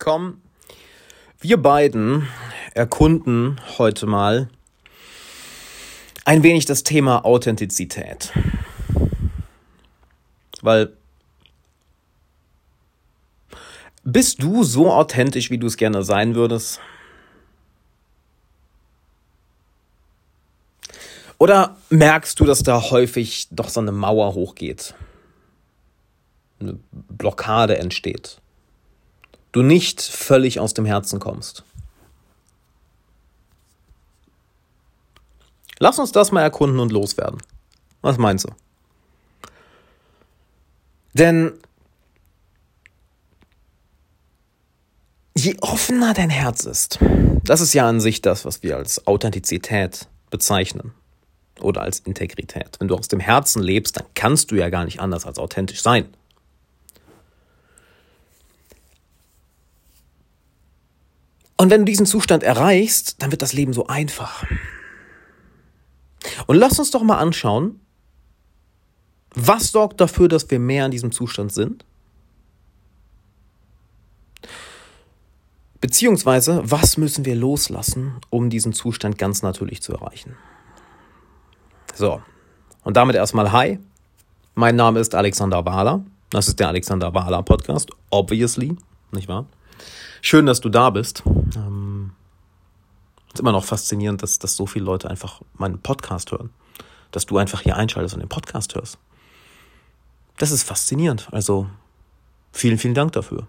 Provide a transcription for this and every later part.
Komm, wir beiden erkunden heute mal ein wenig das Thema Authentizität. Weil bist du so authentisch, wie du es gerne sein würdest? Oder merkst du, dass da häufig doch so eine Mauer hochgeht? Eine Blockade entsteht? Du nicht völlig aus dem Herzen kommst? Lass uns das mal erkunden und loswerden. Was meinst du? Denn je offener dein Herz ist, das ist ja an sich das, was wir als Authentizität bezeichnen oder als Integrität. Wenn du aus dem Herzen lebst, dann kannst du ja gar nicht anders als authentisch sein. Und wenn du diesen Zustand erreichst, dann wird das Leben so einfach. Und lass uns doch mal anschauen, was sorgt dafür, dass wir mehr in diesem Zustand sind? Beziehungsweise, was müssen wir loslassen, um diesen Zustand ganz natürlich zu erreichen? So, und damit erstmal Hi. Mein Name ist Alexander Wahler. Das ist der Alexander Wahler Podcast, obviously, nicht wahr? Schön, dass du da bist. Ähm, ist immer noch faszinierend, dass, dass so viele Leute einfach meinen Podcast hören. Dass du einfach hier einschaltest und den Podcast hörst. Das ist faszinierend. Also vielen, vielen Dank dafür.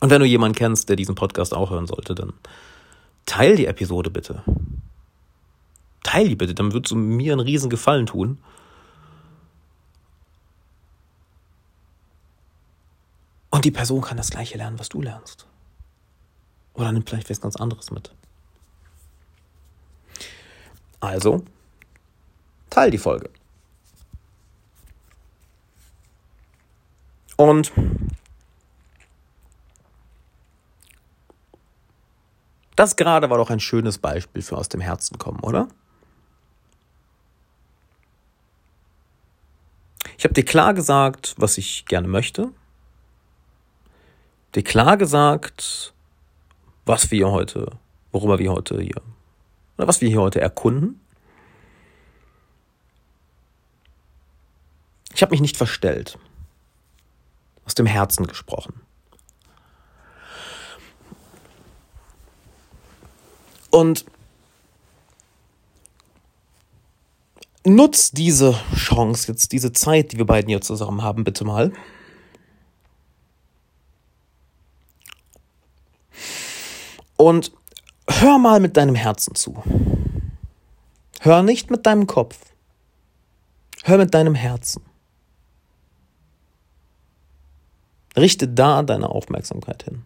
Und wenn du jemanden kennst, der diesen Podcast auch hören sollte, dann teil die Episode bitte teil die bitte, dann würdest du mir einen riesen Gefallen tun. Und die Person kann das gleiche lernen, was du lernst. Oder nimmt vielleicht was ganz anderes mit. Also, teil die Folge. Und das gerade war doch ein schönes Beispiel für aus dem Herzen kommen, oder? Ich habe dir klar gesagt, was ich gerne möchte. Dir klar gesagt, was wir heute, worüber wir heute hier, oder was wir hier heute erkunden. Ich habe mich nicht verstellt. Aus dem Herzen gesprochen. Und nutz diese Chance, jetzt diese Zeit, die wir beiden hier zusammen haben, bitte mal. Und hör mal mit deinem Herzen zu. Hör nicht mit deinem Kopf. Hör mit deinem Herzen. Richte da deine Aufmerksamkeit hin.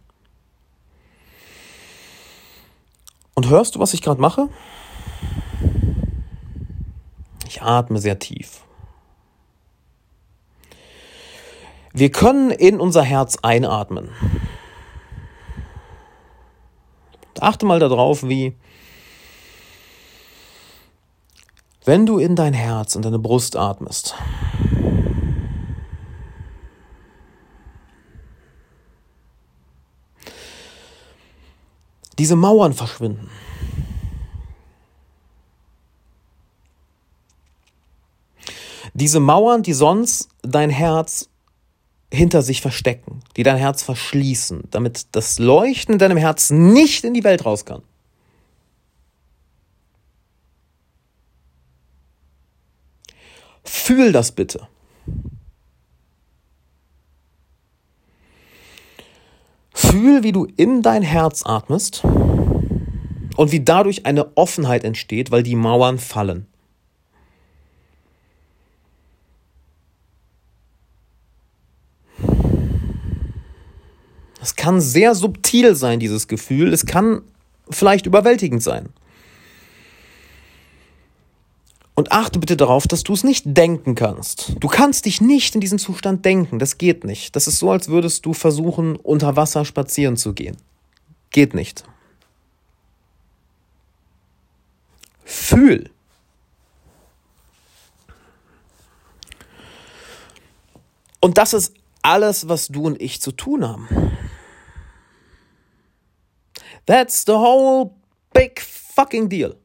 Und hörst du, was ich gerade mache? Ich atme sehr tief. Wir können in unser Herz einatmen. Achte mal darauf, wie wenn du in dein Herz und deine Brust atmest. Diese Mauern verschwinden. Diese Mauern, die sonst dein Herz hinter sich verstecken, die dein Herz verschließen, damit das Leuchten in deinem Herz nicht in die Welt raus kann. Fühl das bitte. Fühl, wie du in dein Herz atmest und wie dadurch eine Offenheit entsteht, weil die Mauern fallen. Kann sehr subtil sein, dieses Gefühl. Es kann vielleicht überwältigend sein. Und achte bitte darauf, dass du es nicht denken kannst. Du kannst dich nicht in diesen Zustand denken. Das geht nicht. Das ist so, als würdest du versuchen, unter Wasser spazieren zu gehen. Geht nicht. Fühl. Und das ist alles, was du und ich zu tun haben. That's the whole big fucking deal.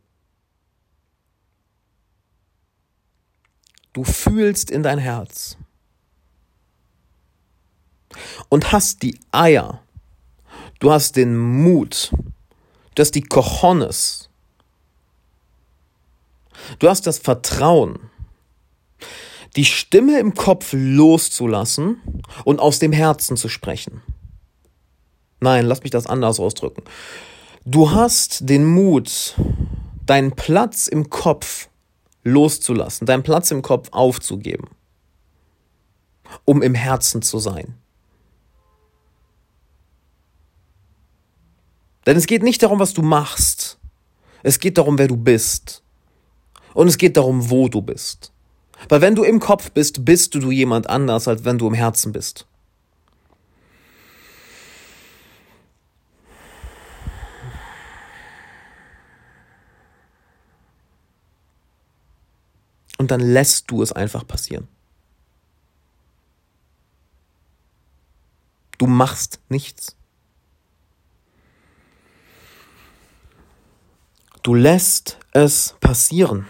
Du fühlst in dein Herz und hast die Eier, du hast den Mut, du hast die Cojones, du hast das Vertrauen, die Stimme im Kopf loszulassen und aus dem Herzen zu sprechen. Nein, lass mich das anders ausdrücken. Du hast den Mut, deinen Platz im Kopf loszulassen, deinen Platz im Kopf aufzugeben, um im Herzen zu sein. Denn es geht nicht darum, was du machst. Es geht darum, wer du bist. Und es geht darum, wo du bist. Weil wenn du im Kopf bist, bist du jemand anders, als wenn du im Herzen bist. Und dann lässt du es einfach passieren. Du machst nichts. Du lässt es passieren.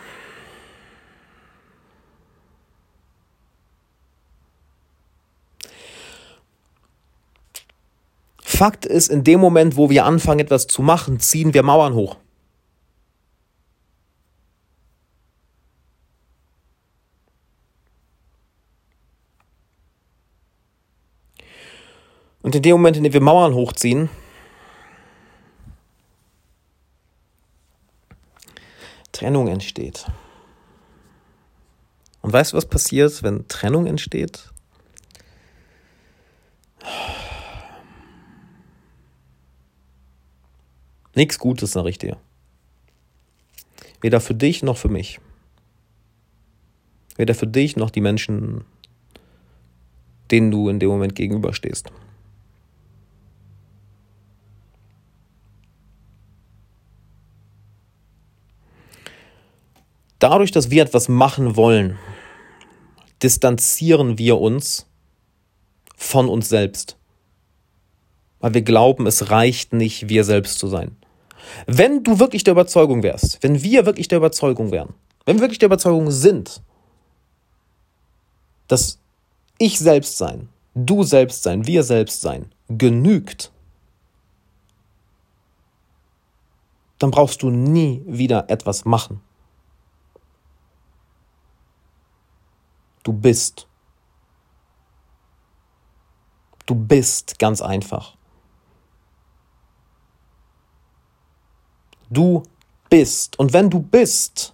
Fakt ist, in dem Moment, wo wir anfangen, etwas zu machen, ziehen wir Mauern hoch. Und in dem Moment, in dem wir Mauern hochziehen, Trennung entsteht. Und weißt du, was passiert, wenn Trennung entsteht? Nichts Gutes, sag ich dir. Weder für dich noch für mich. Weder für dich noch die Menschen, denen du in dem Moment gegenüberstehst. Dadurch, dass wir etwas machen wollen, distanzieren wir uns von uns selbst. Weil wir glauben, es reicht nicht, wir selbst zu sein. Wenn du wirklich der Überzeugung wärst, wenn wir wirklich der Überzeugung wären, wenn wir wirklich der Überzeugung sind, dass ich selbst sein, du selbst sein, wir selbst sein genügt, dann brauchst du nie wieder etwas machen. Du bist. Du bist ganz einfach. Du bist. Und wenn du bist,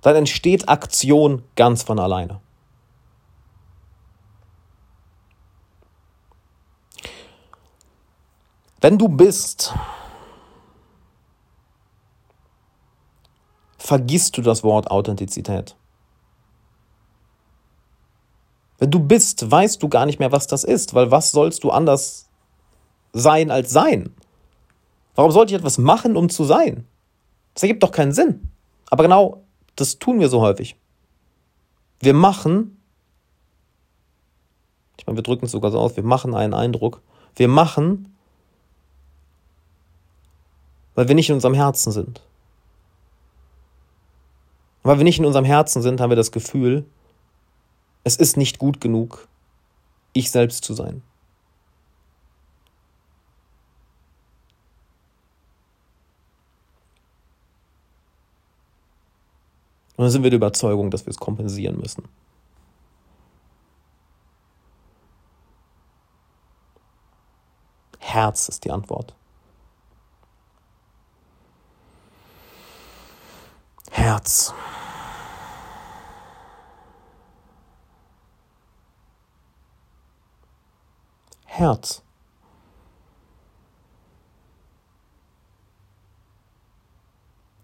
dann entsteht Aktion ganz von alleine. Wenn du bist, vergisst du das Wort Authentizität. Wenn du bist, weißt du gar nicht mehr, was das ist, weil was sollst du anders sein als sein? Warum sollte ich etwas machen, um zu sein? Das ergibt doch keinen Sinn. Aber genau das tun wir so häufig. Wir machen, ich meine, wir drücken es sogar so aus, wir machen einen Eindruck. Wir machen, weil wir nicht in unserem Herzen sind. Und weil wir nicht in unserem Herzen sind, haben wir das Gefühl, es ist nicht gut genug, ich selbst zu sein. Und dann sind wir der Überzeugung, dass wir es kompensieren müssen. Herz ist die Antwort. Herz. Herz.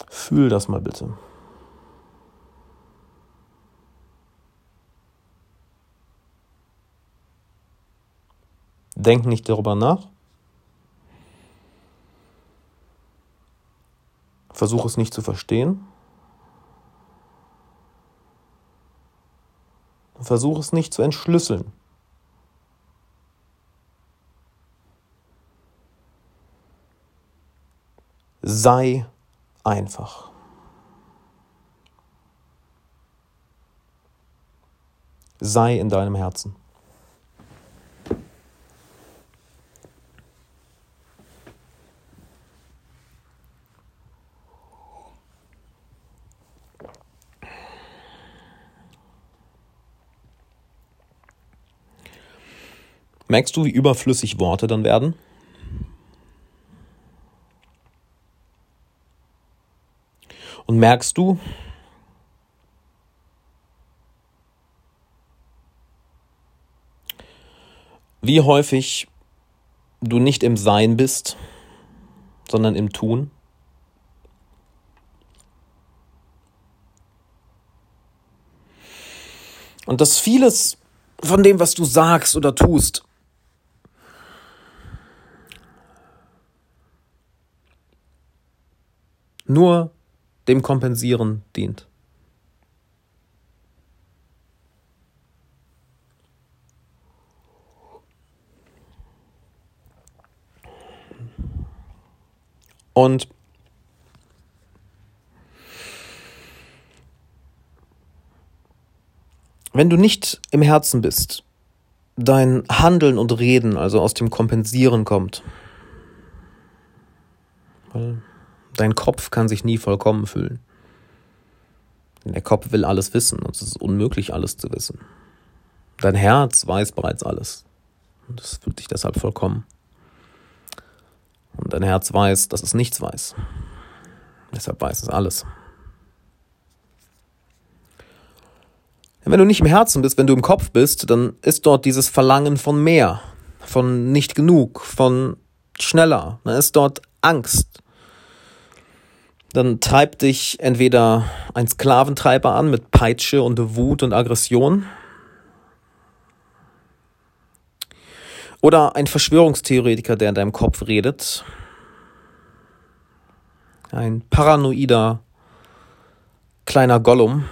Fühl das mal bitte. Denk nicht darüber nach. Versuch es nicht zu verstehen. Versuch es nicht zu entschlüsseln. Sei einfach. Sei in deinem Herzen. Merkst du, wie überflüssig Worte dann werden? Und merkst du, wie häufig du nicht im Sein bist, sondern im Tun? Und dass vieles von dem, was du sagst oder tust, nur dem Kompensieren dient. Und wenn du nicht im Herzen bist, dein Handeln und Reden also aus dem Kompensieren kommt, weil Dein Kopf kann sich nie vollkommen fühlen. Der Kopf will alles wissen und es ist unmöglich, alles zu wissen. Dein Herz weiß bereits alles und es fühlt sich deshalb vollkommen. Und dein Herz weiß, dass es nichts weiß. Deshalb weiß es alles. Wenn du nicht im Herzen bist, wenn du im Kopf bist, dann ist dort dieses Verlangen von mehr, von nicht genug, von schneller. Dann ist dort Angst dann treibt dich entweder ein Sklaventreiber an mit Peitsche und Wut und Aggression. Oder ein Verschwörungstheoretiker, der in deinem Kopf redet, ein paranoider kleiner Gollum,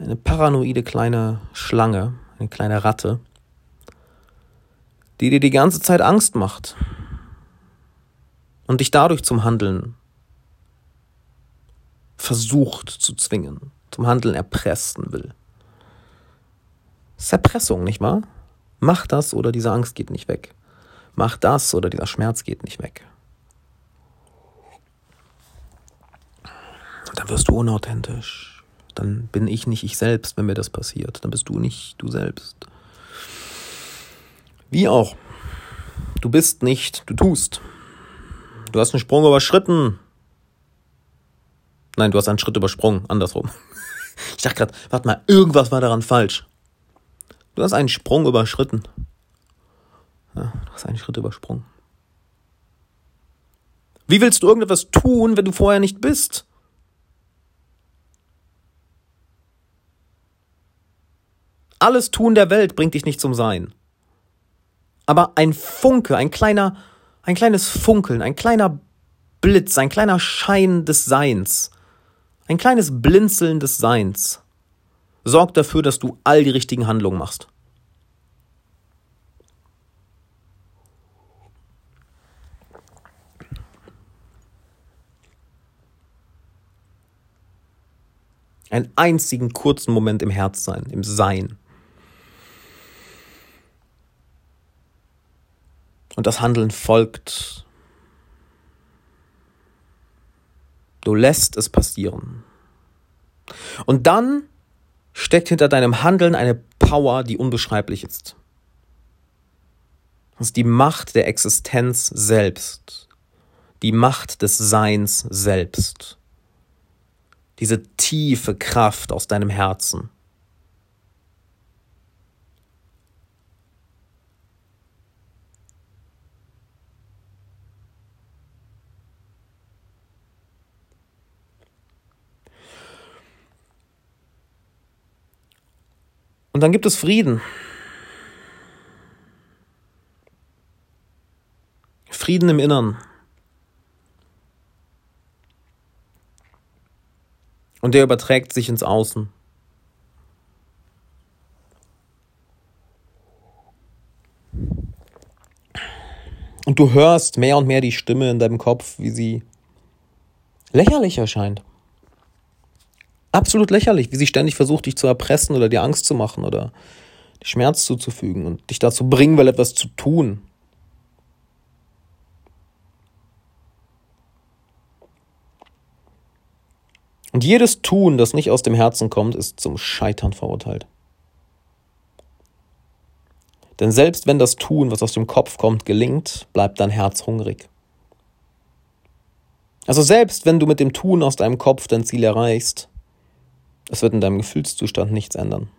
eine paranoide kleine Schlange, eine kleine Ratte, die dir die ganze Zeit Angst macht und dich dadurch zum Handeln versucht zu zwingen, zum Handeln erpressen will. Das ist Erpressung, nicht wahr? Mach das oder diese Angst geht nicht weg. Mach das oder dieser Schmerz geht nicht weg. Dann wirst du unauthentisch. Dann bin ich nicht ich selbst, wenn mir das passiert. Dann bist du nicht du selbst. Wie auch. Du bist nicht, du tust. Du hast einen Sprung überschritten. Nein, du hast einen Schritt übersprungen, andersrum. Ich dachte gerade, warte mal, irgendwas war daran falsch. Du hast einen Sprung überschritten. Ja, du hast einen Schritt übersprungen. Wie willst du irgendetwas tun, wenn du vorher nicht bist? Alles Tun der Welt bringt dich nicht zum Sein. Aber ein Funke, ein kleiner ein kleines Funkeln, ein kleiner Blitz, ein kleiner Schein des Seins, ein kleines Blinzeln des Seins sorgt dafür, dass du all die richtigen Handlungen machst. Einen einzigen kurzen Moment im Herz sein, im Sein. Das Handeln folgt. Du lässt es passieren. Und dann steckt hinter deinem Handeln eine Power, die unbeschreiblich ist. Das ist die Macht der Existenz selbst. Die Macht des Seins selbst. Diese tiefe Kraft aus deinem Herzen. Und dann gibt es Frieden. Frieden im Innern. Und der überträgt sich ins Außen. Und du hörst mehr und mehr die Stimme in deinem Kopf, wie sie lächerlich erscheint. Absolut lächerlich, wie sie ständig versucht, dich zu erpressen oder dir Angst zu machen oder dir Schmerz zuzufügen und dich dazu bringen will, etwas zu tun. Und jedes Tun, das nicht aus dem Herzen kommt, ist zum Scheitern verurteilt. Denn selbst wenn das Tun, was aus dem Kopf kommt, gelingt, bleibt dein Herz hungrig. Also selbst wenn du mit dem Tun aus deinem Kopf dein Ziel erreichst, es wird in deinem Gefühlszustand nichts ändern.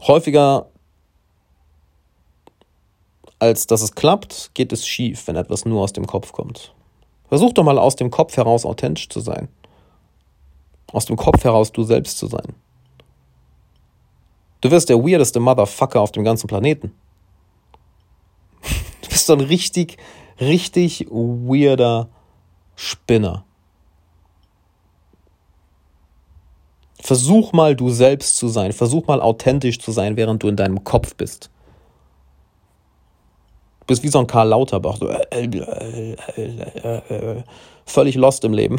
Häufiger als dass es klappt, geht es schief, wenn etwas nur aus dem Kopf kommt. Versuch doch mal aus dem Kopf heraus authentisch zu sein. Aus dem Kopf heraus du selbst zu sein. Du wirst der weirdeste Motherfucker auf dem ganzen Planeten. Du bist so ein richtig, richtig weirder Spinner. Versuch mal du selbst zu sein. Versuch mal authentisch zu sein, während du in deinem Kopf bist. Du bist wie so ein Karl Lauterbach. So, äh, äh, äh, völlig lost im Leben.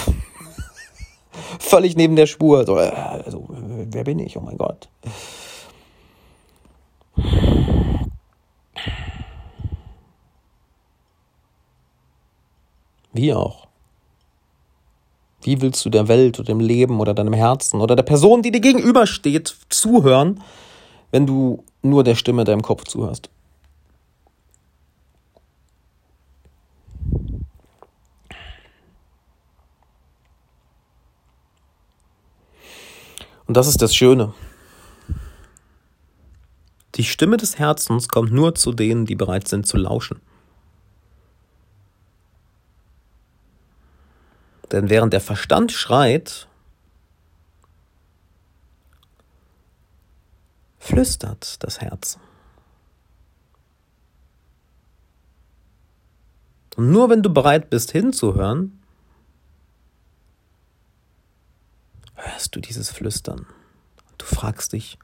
völlig neben der Spur. So, also, wer bin ich? Oh mein Gott. Wie auch. Wie willst du der Welt oder dem Leben oder deinem Herzen oder der Person, die dir gegenübersteht, zuhören, wenn du nur der Stimme deinem Kopf zuhörst? Und das ist das Schöne. Die Stimme des Herzens kommt nur zu denen, die bereit sind zu lauschen. Denn während der Verstand schreit, flüstert das Herz. Und nur wenn du bereit bist hinzuhören, hörst du dieses Flüstern. Du fragst dich,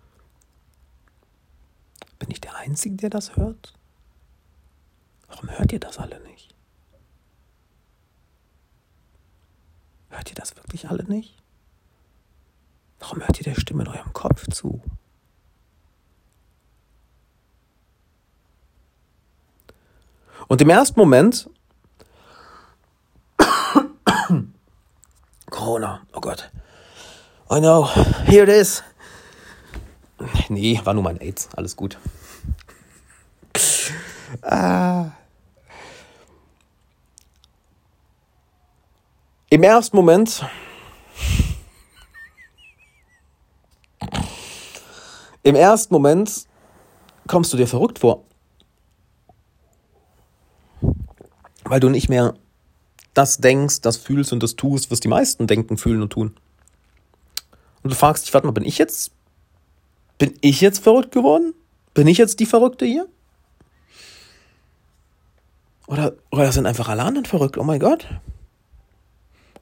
bin ich der Einzige, der das hört? Warum hört ihr das alle nicht? Hört ihr das wirklich alle nicht? Warum hört ihr der Stimme in eurem Kopf zu? Und im ersten Moment, Corona, oh Gott, I know, here it is. Nee, war nur mein AIDS, alles gut. Ah. Im ersten Moment Im ersten Moment kommst du dir verrückt vor. Weil du nicht mehr das denkst, das fühlst und das tust, was die meisten denken, fühlen und tun. Und du fragst dich, warte mal, bin ich jetzt, bin ich jetzt verrückt geworden? Bin ich jetzt die Verrückte hier? Oder, oder sind einfach alle anderen verrückt? Oh mein Gott.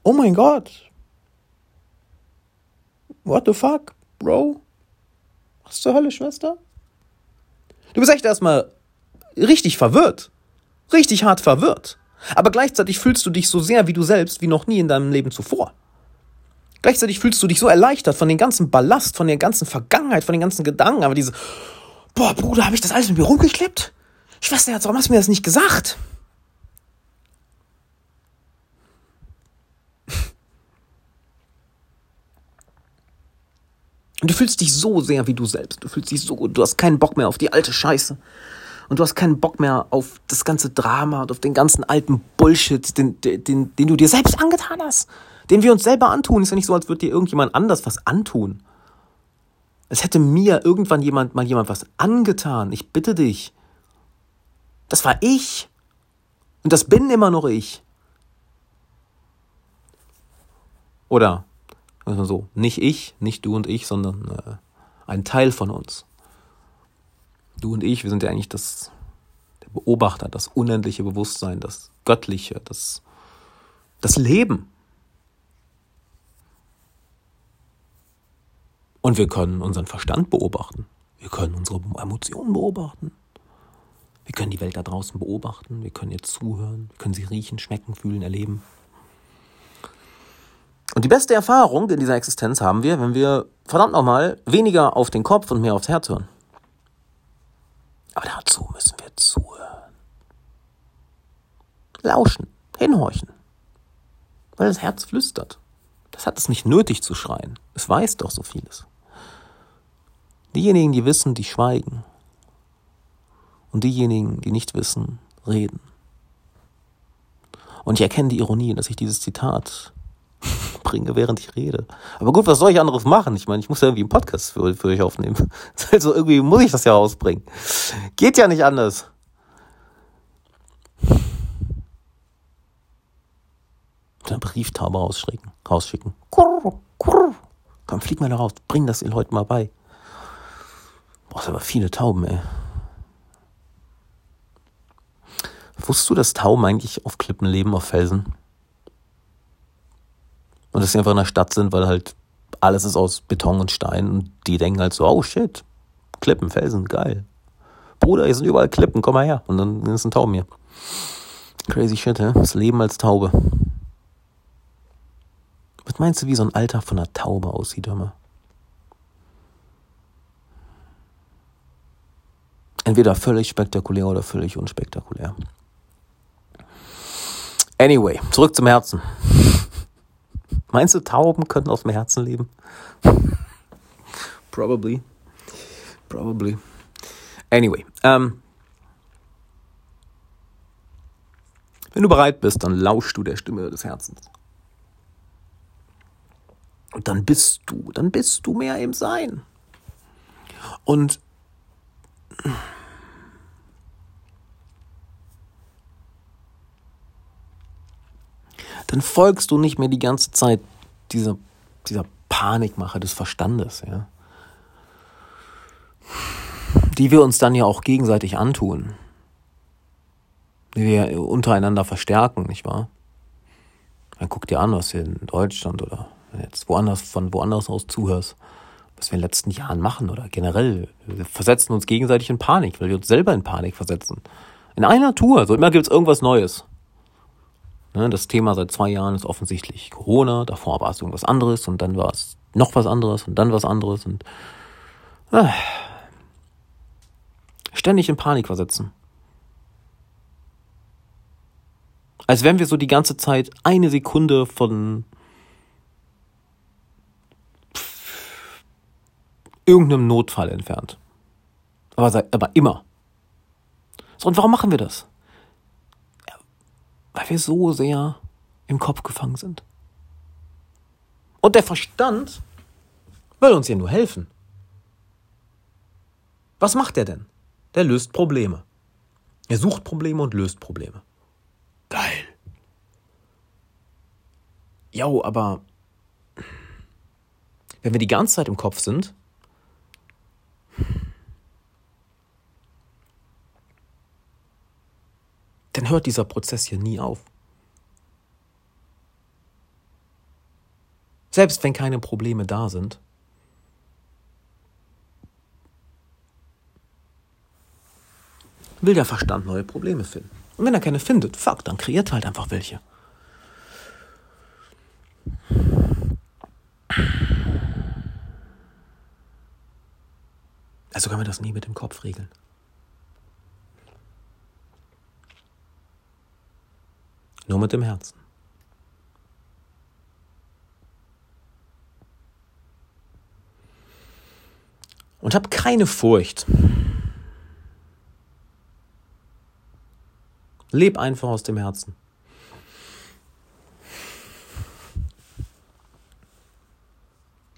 Oh mein Gott. What the fuck, Bro? Was zur Hölle, Schwester? Du bist echt erstmal richtig verwirrt. Richtig hart verwirrt. Aber gleichzeitig fühlst du dich so sehr wie du selbst wie noch nie in deinem Leben zuvor. Gleichzeitig fühlst du dich so erleichtert von dem ganzen Ballast, von der ganzen Vergangenheit, von den ganzen Gedanken. Aber diese, boah, Bruder, habe ich das alles mit mir rumgeklebt? Schwester, warum hast du mir das nicht gesagt? Und du fühlst dich so sehr wie du selbst. Du fühlst dich so gut. Du hast keinen Bock mehr auf die alte Scheiße. Und du hast keinen Bock mehr auf das ganze Drama und auf den ganzen alten Bullshit, den, den, den du dir selbst angetan hast. Den wir uns selber antun. Ist ja nicht so, als würde dir irgendjemand anders was antun. Es hätte mir irgendwann jemand mal jemand was angetan. Ich bitte dich. Das war ich. Und das bin immer noch ich. Oder also so, nicht ich, nicht du und ich, sondern äh, ein Teil von uns. Du und ich, wir sind ja eigentlich das, der Beobachter, das unendliche Bewusstsein, das Göttliche, das, das Leben. Und wir können unseren Verstand beobachten. Wir können unsere Emotionen beobachten. Wir können die Welt da draußen beobachten. Wir können ihr zuhören. Wir können sie riechen, schmecken, fühlen, erleben. Und die beste Erfahrung in dieser Existenz haben wir, wenn wir verdammt nochmal weniger auf den Kopf und mehr aufs Herz hören. Aber dazu müssen wir zuhören. Lauschen, hinhorchen. Weil das Herz flüstert. Das hat es nicht nötig zu schreien. Es weiß doch so vieles. Diejenigen, die wissen, die schweigen. Und diejenigen, die nicht wissen, reden. Und ich erkenne die Ironie, dass ich dieses Zitat bringe, während ich rede. Aber gut, was soll ich anderes machen? Ich meine, ich muss ja irgendwie einen Podcast für, für euch aufnehmen. Also irgendwie muss ich das ja rausbringen. Geht ja nicht anders. Eine Brieftaube rausschicken. rausschicken. Kurr, kurr. Komm, flieg mal da raus. Bring das den Leuten mal bei. Brauchst aber viele Tauben, ey. Wusstest du, dass Tauben eigentlich auf Klippen leben, auf Felsen? Und dass sie einfach in der Stadt sind, weil halt alles ist aus Beton und Stein und die denken halt so, oh shit, Klippen, Felsen, geil. Bruder, hier sind überall Klippen, komm mal her. Und dann ist ein Tauben hier. Crazy shit, hä? Das Leben als Taube. Was meinst du, wie so ein Alter von einer Taube aussieht, hör mal? Entweder völlig spektakulär oder völlig unspektakulär. Anyway, zurück zum Herzen. Meinst du, Tauben könnten aus dem Herzen leben? Probably. Probably. Anyway, ähm, wenn du bereit bist, dann lauschst du der Stimme des Herzens. Und dann bist du, dann bist du mehr im Sein. Und dann folgst du nicht mehr die ganze Zeit dieser, dieser Panikmache des Verstandes, ja. Die wir uns dann ja auch gegenseitig antun. Die wir untereinander verstärken, nicht wahr? Dann guck dir an, was wir in Deutschland oder jetzt woanders, von woanders aus zuhörst, was wir in den letzten Jahren machen oder generell. Wir versetzen uns gegenseitig in Panik, weil wir uns selber in Panik versetzen. In einer Tour, so immer gibt es irgendwas Neues. Ne, das Thema seit zwei Jahren ist offensichtlich Corona. Davor war es irgendwas anderes und dann war es noch was anderes und dann was anderes und äh, ständig in Panik versetzen. Als wären wir so die ganze Zeit eine Sekunde von irgendeinem Notfall entfernt. Aber, aber immer. So, und warum machen wir das? Weil wir so sehr im Kopf gefangen sind. Und der Verstand will uns ja nur helfen. Was macht er denn? Der löst Probleme. Er sucht Probleme und löst Probleme. Geil. Jo, aber wenn wir die ganze Zeit im Kopf sind, dann hört dieser Prozess hier nie auf. Selbst wenn keine Probleme da sind, will der Verstand neue Probleme finden. Und wenn er keine findet, fuck, dann kreiert halt einfach welche. Also können wir das nie mit dem Kopf regeln. Nur mit dem Herzen. Und hab keine Furcht. Leb einfach aus dem Herzen.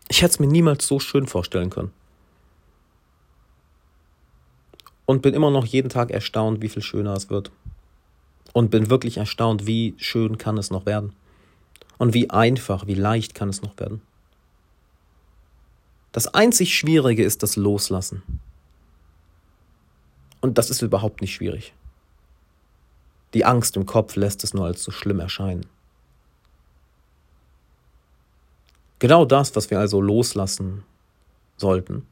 Ich hätte es mir niemals so schön vorstellen können. Und bin immer noch jeden Tag erstaunt, wie viel schöner es wird und bin wirklich erstaunt, wie schön kann es noch werden. Und wie einfach, wie leicht kann es noch werden. Das einzig Schwierige ist das Loslassen. Und das ist überhaupt nicht schwierig. Die Angst im Kopf lässt es nur als so schlimm erscheinen. Genau das, was wir also loslassen sollten,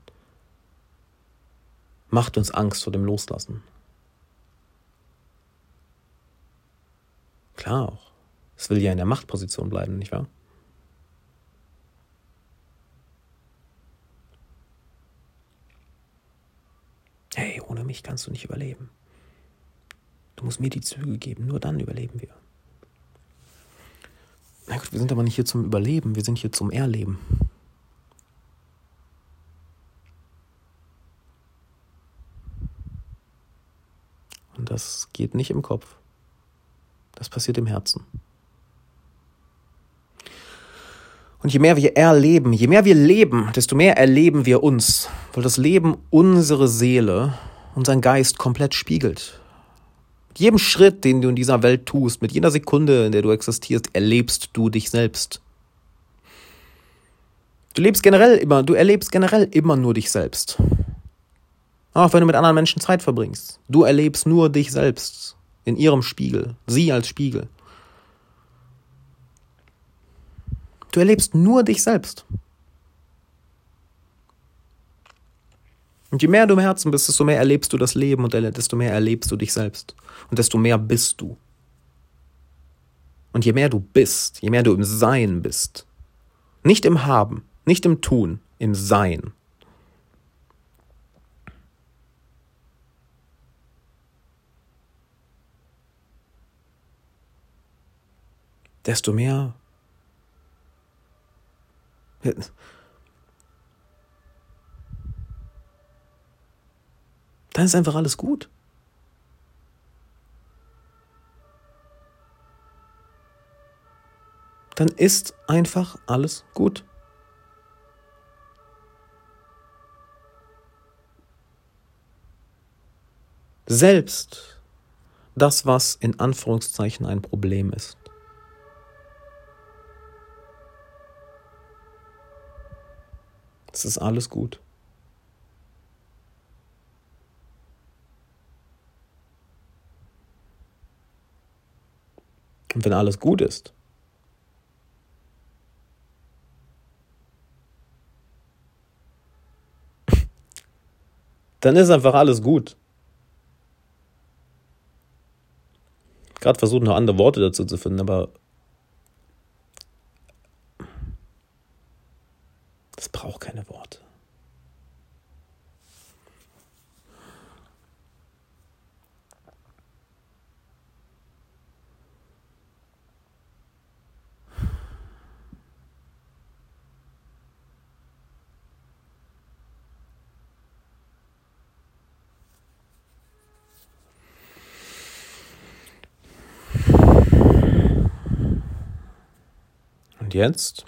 macht uns Angst vor dem Loslassen. Klar auch. Es will ja in der Machtposition bleiben, nicht wahr? Hey, ohne mich kannst du nicht überleben. Du musst mir die Züge geben, nur dann überleben wir. Na gut, wir sind aber nicht hier zum Überleben, wir sind hier zum Erleben. Und das geht nicht im Kopf. Das passiert im Herzen. Und je mehr wir erleben, je mehr wir leben, desto mehr erleben wir uns, weil das Leben unsere Seele, unseren Geist komplett spiegelt. Mit jedem Schritt, den du in dieser Welt tust, mit jeder Sekunde, in der du existierst, erlebst du dich selbst. Du lebst generell immer, du erlebst generell immer nur dich selbst. Auch wenn du mit anderen Menschen Zeit verbringst. Du erlebst nur dich selbst in ihrem Spiegel, sie als Spiegel. Du erlebst nur dich selbst. Und je mehr du im Herzen bist, desto mehr erlebst du das Leben und desto mehr erlebst du dich selbst. Und desto mehr bist du. Und je mehr du bist, je mehr du im Sein bist, nicht im Haben, nicht im Tun, im Sein, desto mehr dann ist einfach alles gut. Dann ist einfach alles gut. Selbst das, was in Anführungszeichen ein Problem ist. Es ist alles gut. Und wenn alles gut ist, dann ist einfach alles gut. Gerade versucht noch andere Worte dazu zu finden, aber Es braucht keine Worte. Und jetzt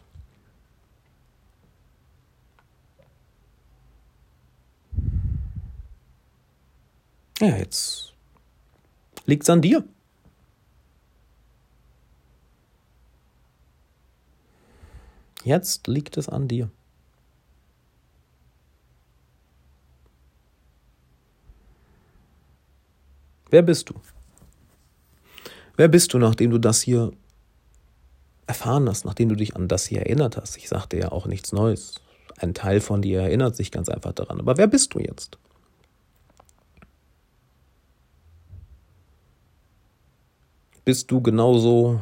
Ja, jetzt liegt's an dir. Jetzt liegt es an dir. Wer bist du? Wer bist du, nachdem du das hier erfahren hast, nachdem du dich an das hier erinnert hast? Ich sagte ja auch nichts Neues. Ein Teil von dir erinnert sich ganz einfach daran. Aber wer bist du jetzt? Bist du genauso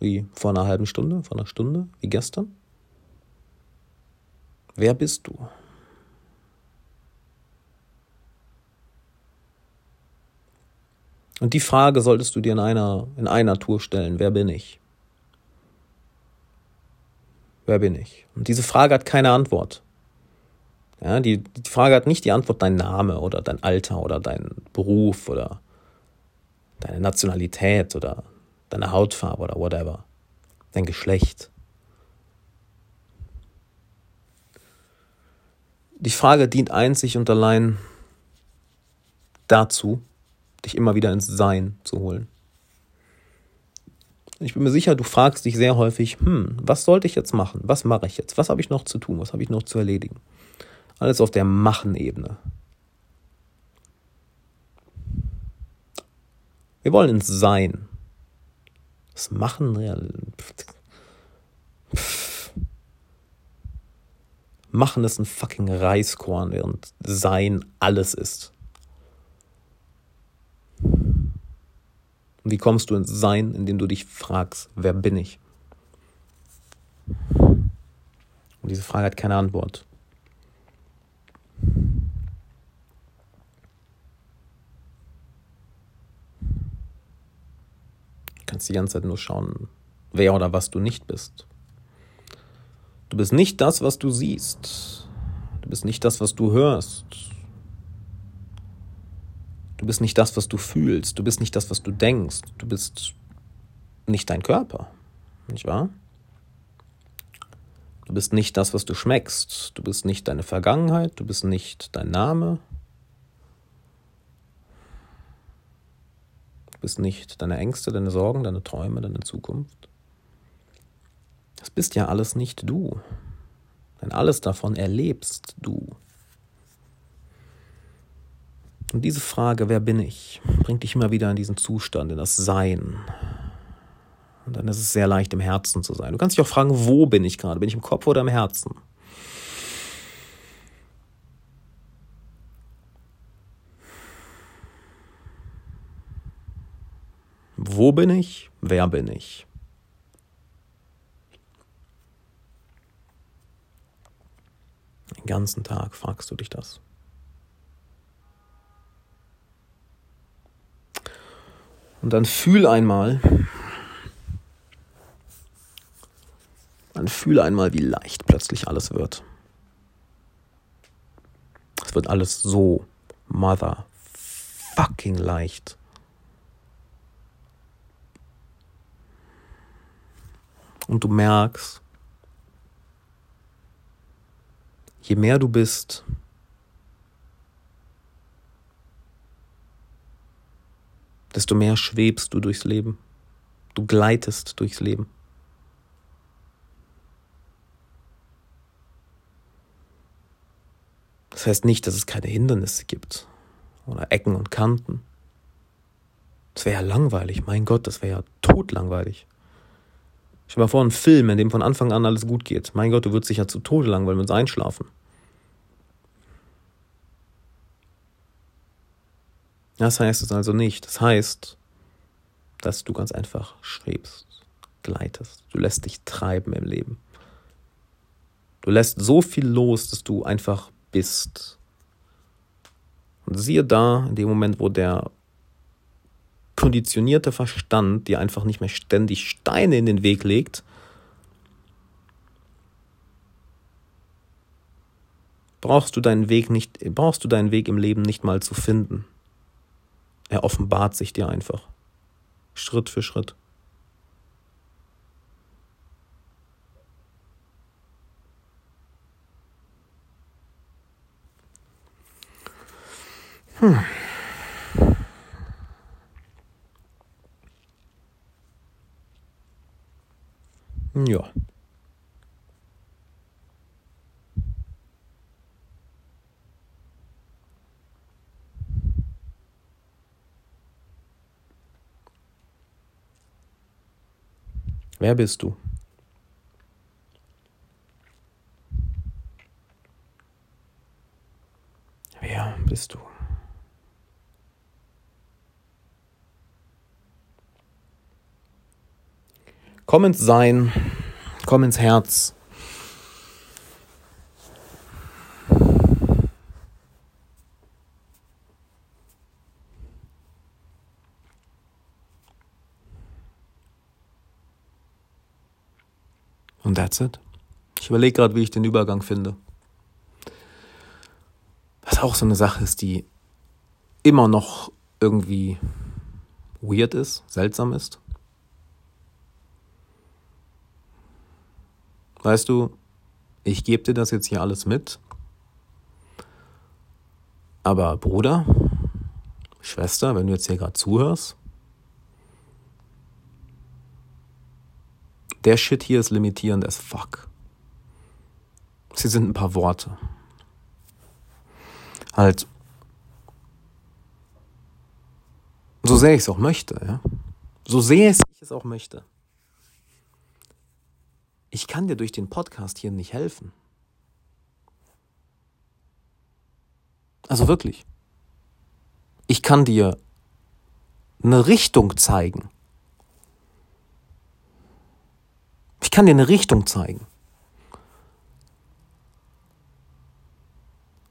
wie vor einer halben Stunde, vor einer Stunde, wie gestern? Wer bist du? Und die Frage solltest du dir in einer, in einer Tour stellen. Wer bin ich? Wer bin ich? Und diese Frage hat keine Antwort. Ja, die, die Frage hat nicht die Antwort dein Name oder dein Alter oder dein Beruf oder deine Nationalität oder deine Hautfarbe oder whatever, dein Geschlecht. Die Frage dient einzig und allein dazu, dich immer wieder ins Sein zu holen. Ich bin mir sicher, du fragst dich sehr häufig, hm, was sollte ich jetzt machen? Was mache ich jetzt? Was habe ich noch zu tun? Was habe ich noch zu erledigen? Alles auf der Machen-Ebene. Wir wollen ins Sein. Das Machen, ja. Machen ist ein fucking Reiskorn, während Sein alles ist. Wie kommst du ins Sein, indem du dich fragst, wer bin ich? Und diese Frage hat keine Antwort. Kannst die ganze Zeit nur schauen, wer oder was du nicht bist. Du bist nicht das, was du siehst. Du bist nicht das, was du hörst. Du bist nicht das, was du fühlst. Du bist nicht das, was du denkst. Du bist nicht dein Körper. Nicht wahr? Du bist nicht das, was du schmeckst. Du bist nicht deine Vergangenheit. Du bist nicht dein Name. Du bist nicht deine Ängste, deine Sorgen, deine Träume, deine Zukunft. Das bist ja alles nicht du. Denn alles davon erlebst du. Und diese Frage, wer bin ich, bringt dich immer wieder in diesen Zustand, in das Sein. Und dann ist es sehr leicht, im Herzen zu sein. Du kannst dich auch fragen, wo bin ich gerade? Bin ich im Kopf oder im Herzen? Wo bin ich? Wer bin ich? Den ganzen Tag fragst du dich das. Und dann fühl einmal, dann fühl einmal, wie leicht plötzlich alles wird. Es wird alles so motherfucking leicht. Und du merkst, je mehr du bist, desto mehr schwebst du durchs Leben. Du gleitest durchs Leben. Das heißt nicht, dass es keine Hindernisse gibt oder Ecken und Kanten. Das wäre ja langweilig, mein Gott, das wäre ja totlangweilig. Stell dir mal vor, ein Film, in dem von Anfang an alles gut geht. Mein Gott, du würdest dich ja zu Tode langweilen, mit einschlafen. Das heißt es also nicht. Das heißt, dass du ganz einfach schwebst, gleitest. Du lässt dich treiben im Leben. Du lässt so viel los, dass du einfach bist. Und siehe da, in dem Moment, wo der konditionierte Verstand dir einfach nicht mehr ständig Steine in den Weg legt, brauchst du deinen Weg nicht, brauchst du deinen Weg im Leben nicht mal zu finden. Er offenbart sich dir einfach. Schritt für Schritt. Hm. Ja. Wer bist du? Wer bist du? Komm ins Sein, komm ins Herz. Und that's it. Ich überlege gerade, wie ich den Übergang finde. Was auch so eine Sache ist, die immer noch irgendwie weird ist, seltsam ist. Weißt du, ich gebe dir das jetzt hier alles mit. Aber Bruder, Schwester, wenn du jetzt hier gerade zuhörst, Der Shit hier ist limitierend as fuck. Sie sind ein paar Worte. Halt. So sehr ich es auch möchte, ja. So sehr ich es auch möchte. Ich kann dir durch den Podcast hier nicht helfen. Also wirklich. Ich kann dir eine Richtung zeigen. Ich kann dir eine Richtung zeigen.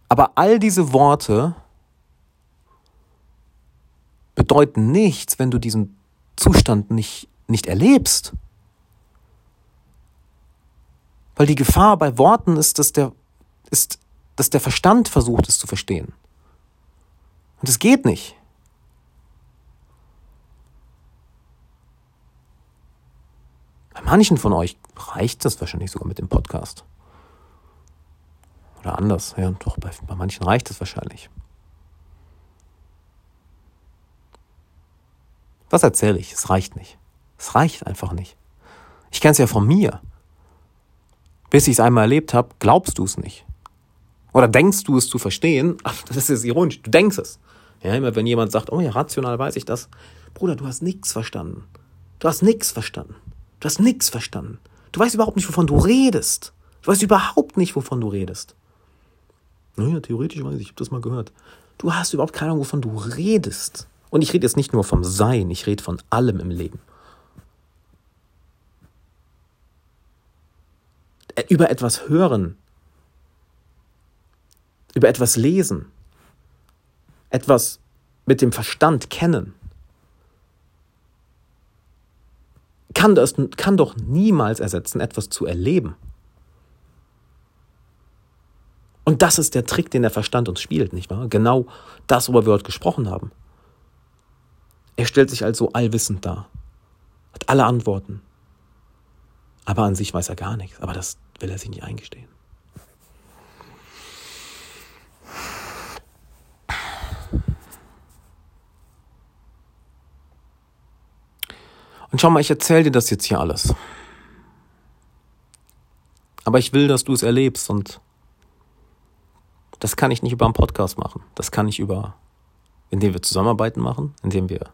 Aber all diese Worte bedeuten nichts, wenn du diesen Zustand nicht, nicht erlebst. Weil die Gefahr bei Worten ist, dass der, ist, dass der Verstand versucht, es zu verstehen. Und es geht nicht. Bei manchen von euch reicht das wahrscheinlich sogar mit dem Podcast. Oder anders, ja, doch, bei, bei manchen reicht es wahrscheinlich. Was erzähle ich? Es reicht nicht. Es reicht einfach nicht. Ich kenne es ja von mir. Bis ich es einmal erlebt habe, glaubst du es nicht. Oder denkst du es zu verstehen? Das ist ironisch. Du denkst es. Ja, immer wenn jemand sagt, oh ja, rational weiß ich das. Bruder, du hast nichts verstanden. Du hast nichts verstanden. Du hast nichts verstanden. Du weißt überhaupt nicht, wovon du redest. Du weißt überhaupt nicht, wovon du redest. Naja, theoretisch weiß ich, ich habe das mal gehört. Du hast überhaupt keine Ahnung, wovon du redest. Und ich rede jetzt nicht nur vom Sein, ich rede von allem im Leben. Über etwas hören, über etwas lesen, etwas mit dem Verstand kennen, kann, das, kann doch niemals ersetzen, etwas zu erleben. Und das ist der Trick, den der Verstand uns spielt, nicht wahr? Genau das, worüber wir heute gesprochen haben. Er stellt sich als so allwissend dar, hat alle Antworten. Aber an sich weiß er gar nichts. Aber das will er sich nicht eingestehen. Und schau mal, ich erzähle dir das jetzt hier alles. Aber ich will, dass du es erlebst und das kann ich nicht über einen Podcast machen. Das kann ich über, indem wir Zusammenarbeiten machen, indem wir,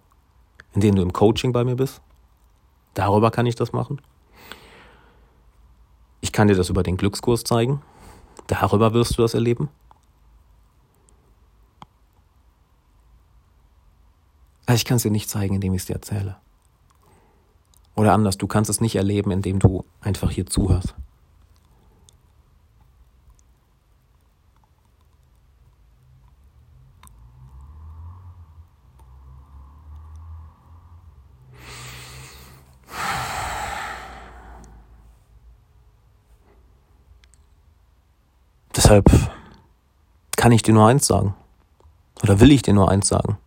indem du im Coaching bei mir bist. Darüber kann ich das machen. Ich kann dir das über den Glückskurs zeigen. Darüber wirst du das erleben. Also ich kann es dir nicht zeigen, indem ich es dir erzähle. Oder anders, du kannst es nicht erleben, indem du einfach hier zuhörst. Deshalb kann ich dir nur eins sagen. Oder will ich dir nur eins sagen.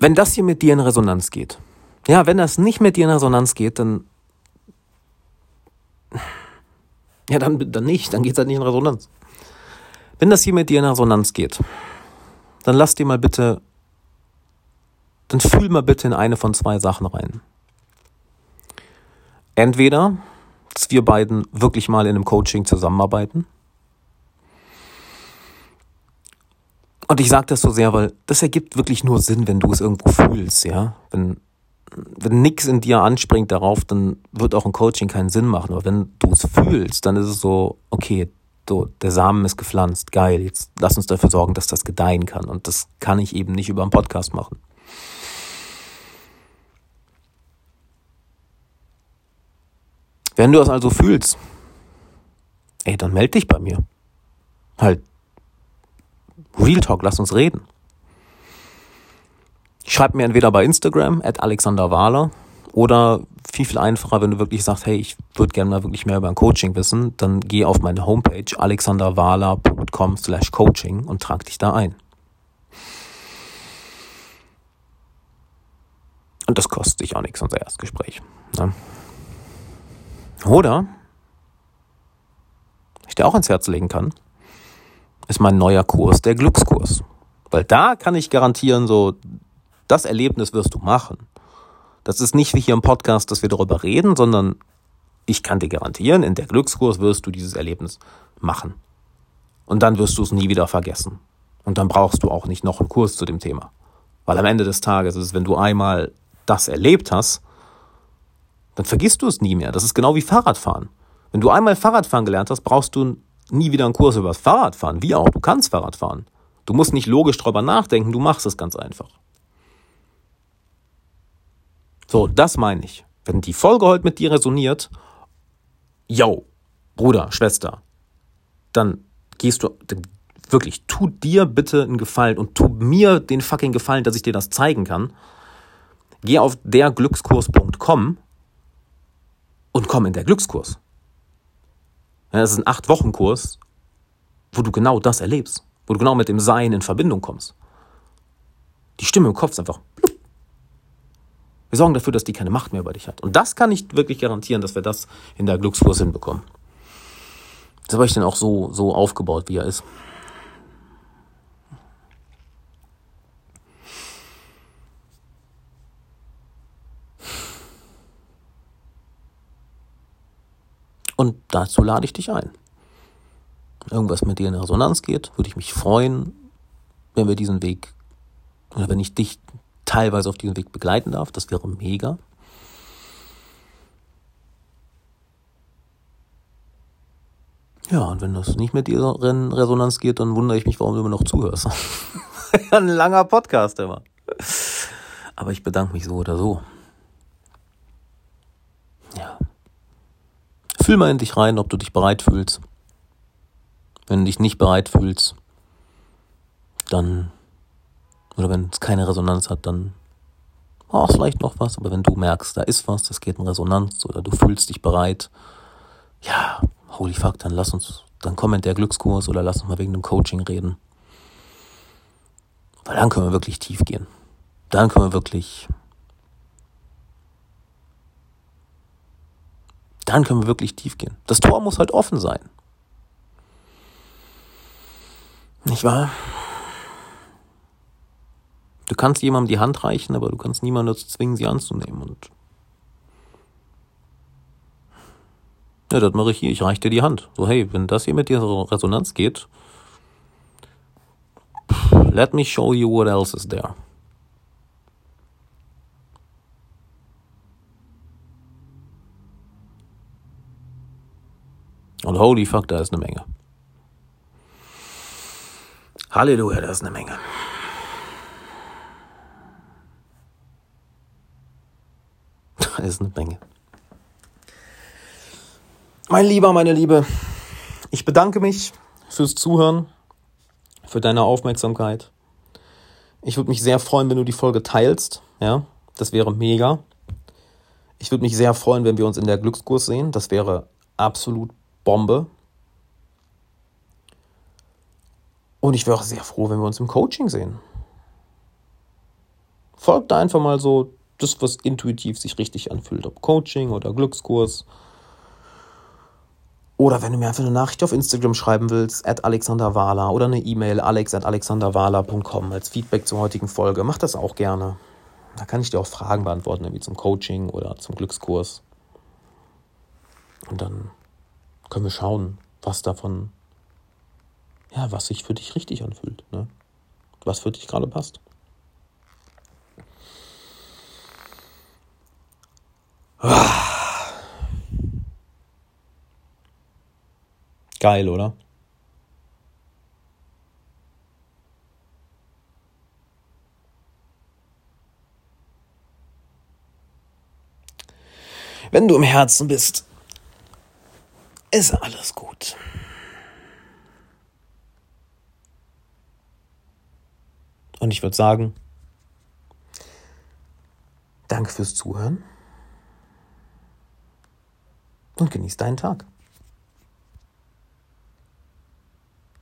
Wenn das hier mit dir in Resonanz geht, ja, wenn das nicht mit dir in Resonanz geht, dann. Ja, dann, dann nicht, dann geht es halt nicht in Resonanz. Wenn das hier mit dir in Resonanz geht, dann lass dir mal bitte, dann fühl mal bitte in eine von zwei Sachen rein. Entweder, dass wir beiden wirklich mal in einem Coaching zusammenarbeiten. Und ich sage das so sehr, weil das ergibt wirklich nur Sinn, wenn du es irgendwo fühlst, ja. Wenn, wenn nichts in dir anspringt darauf, dann wird auch ein Coaching keinen Sinn machen. Aber wenn du es fühlst, dann ist es so, okay, so, der Samen ist gepflanzt, geil, jetzt lass uns dafür sorgen, dass das gedeihen kann. Und das kann ich eben nicht über einen Podcast machen. Wenn du das also fühlst, ey, dann melde dich bei mir. Halt, Real Talk, lass uns reden. Schreib mir entweder bei Instagram, at Alexander Wahler, oder viel, viel einfacher, wenn du wirklich sagst, hey, ich würde gerne mal wirklich mehr über ein Coaching wissen, dann geh auf meine Homepage alexanderwahler.com slash coaching und trag dich da ein. Und das kostet dich auch nichts, unser Erstgespräch. Ne? Oder, ich dir auch ans Herz legen kann, ist mein neuer Kurs, der Glückskurs. Weil da kann ich garantieren, so, das Erlebnis wirst du machen. Das ist nicht wie hier im Podcast, dass wir darüber reden, sondern ich kann dir garantieren, in der Glückskurs wirst du dieses Erlebnis machen. Und dann wirst du es nie wieder vergessen. Und dann brauchst du auch nicht noch einen Kurs zu dem Thema. Weil am Ende des Tages ist es, wenn du einmal das erlebt hast, dann vergisst du es nie mehr. Das ist genau wie Fahrradfahren. Wenn du einmal Fahrradfahren gelernt hast, brauchst du nie wieder einen Kurs über das Fahrradfahren. Wie auch, du kannst Fahrrad fahren. Du musst nicht logisch drüber nachdenken, du machst es ganz einfach. So, das meine ich. Wenn die Folge heute mit dir resoniert, yo, Bruder, Schwester, dann gehst du, dann wirklich, tu dir bitte einen Gefallen und tu mir den fucking Gefallen, dass ich dir das zeigen kann. Geh auf derglückskurs.com und komm in der Glückskurs. Das ist ein acht Wochen Kurs, wo du genau das erlebst, wo du genau mit dem Sein in Verbindung kommst. Die Stimme im Kopf ist einfach. Wir sorgen dafür, dass die keine Macht mehr über dich hat. Und das kann ich wirklich garantieren, dass wir das in der Glückskurs hinbekommen. Das habe ich dann auch so, so aufgebaut, wie er ist. Und dazu lade ich dich ein. Irgendwas mit dir in Resonanz geht, würde ich mich freuen, wenn wir diesen Weg oder wenn ich dich teilweise auf diesem Weg begleiten darf. Das wäre mega. Ja, und wenn das nicht mit dir in Resonanz geht, dann wundere ich mich, warum du immer noch zuhörst. Ein langer Podcast immer. Aber ich bedanke mich so oder so. Ja. Fühl mal in dich rein, ob du dich bereit fühlst. Wenn du dich nicht bereit fühlst, dann, oder wenn es keine Resonanz hat, dann oh, vielleicht noch was. Aber wenn du merkst, da ist was, das geht in Resonanz oder du fühlst dich bereit, ja, holy fuck, dann lass uns, dann komm in der Glückskurs oder lass uns mal wegen dem Coaching reden. Weil dann können wir wirklich tief gehen. Dann können wir wirklich Dann können wir wirklich tief gehen. Das Tor muss halt offen sein. Nicht wahr? Du kannst jemandem die Hand reichen, aber du kannst niemanden dazu zwingen, sie anzunehmen. Und ja, das mache ich hier. Ich reiche dir die Hand. So, hey, wenn das hier mit dir Resonanz geht, let me show you what else is there. Und holy fuck, da ist eine Menge. Halleluja, da ist eine Menge. Da ist eine Menge. Mein Lieber, meine Liebe, ich bedanke mich fürs Zuhören, für deine Aufmerksamkeit. Ich würde mich sehr freuen, wenn du die Folge teilst. Ja, das wäre mega. Ich würde mich sehr freuen, wenn wir uns in der Glückskurs sehen. Das wäre absolut Bombe. Und ich wäre auch sehr froh, wenn wir uns im Coaching sehen. Folgt da einfach mal so das, was intuitiv sich richtig anfühlt, ob Coaching oder Glückskurs. Oder wenn du mir einfach eine Nachricht auf Instagram schreiben willst, at alexanderwala oder eine E-Mail alex at alexanderwala.com als Feedback zur heutigen Folge, mach das auch gerne. Da kann ich dir auch Fragen beantworten, wie zum Coaching oder zum Glückskurs. Und dann können wir schauen, was davon, ja, was sich für dich richtig anfühlt, ne? was für dich gerade passt. Geil, oder? Wenn du im Herzen bist, ist alles gut. Und ich würde sagen, danke fürs Zuhören und genieß deinen Tag.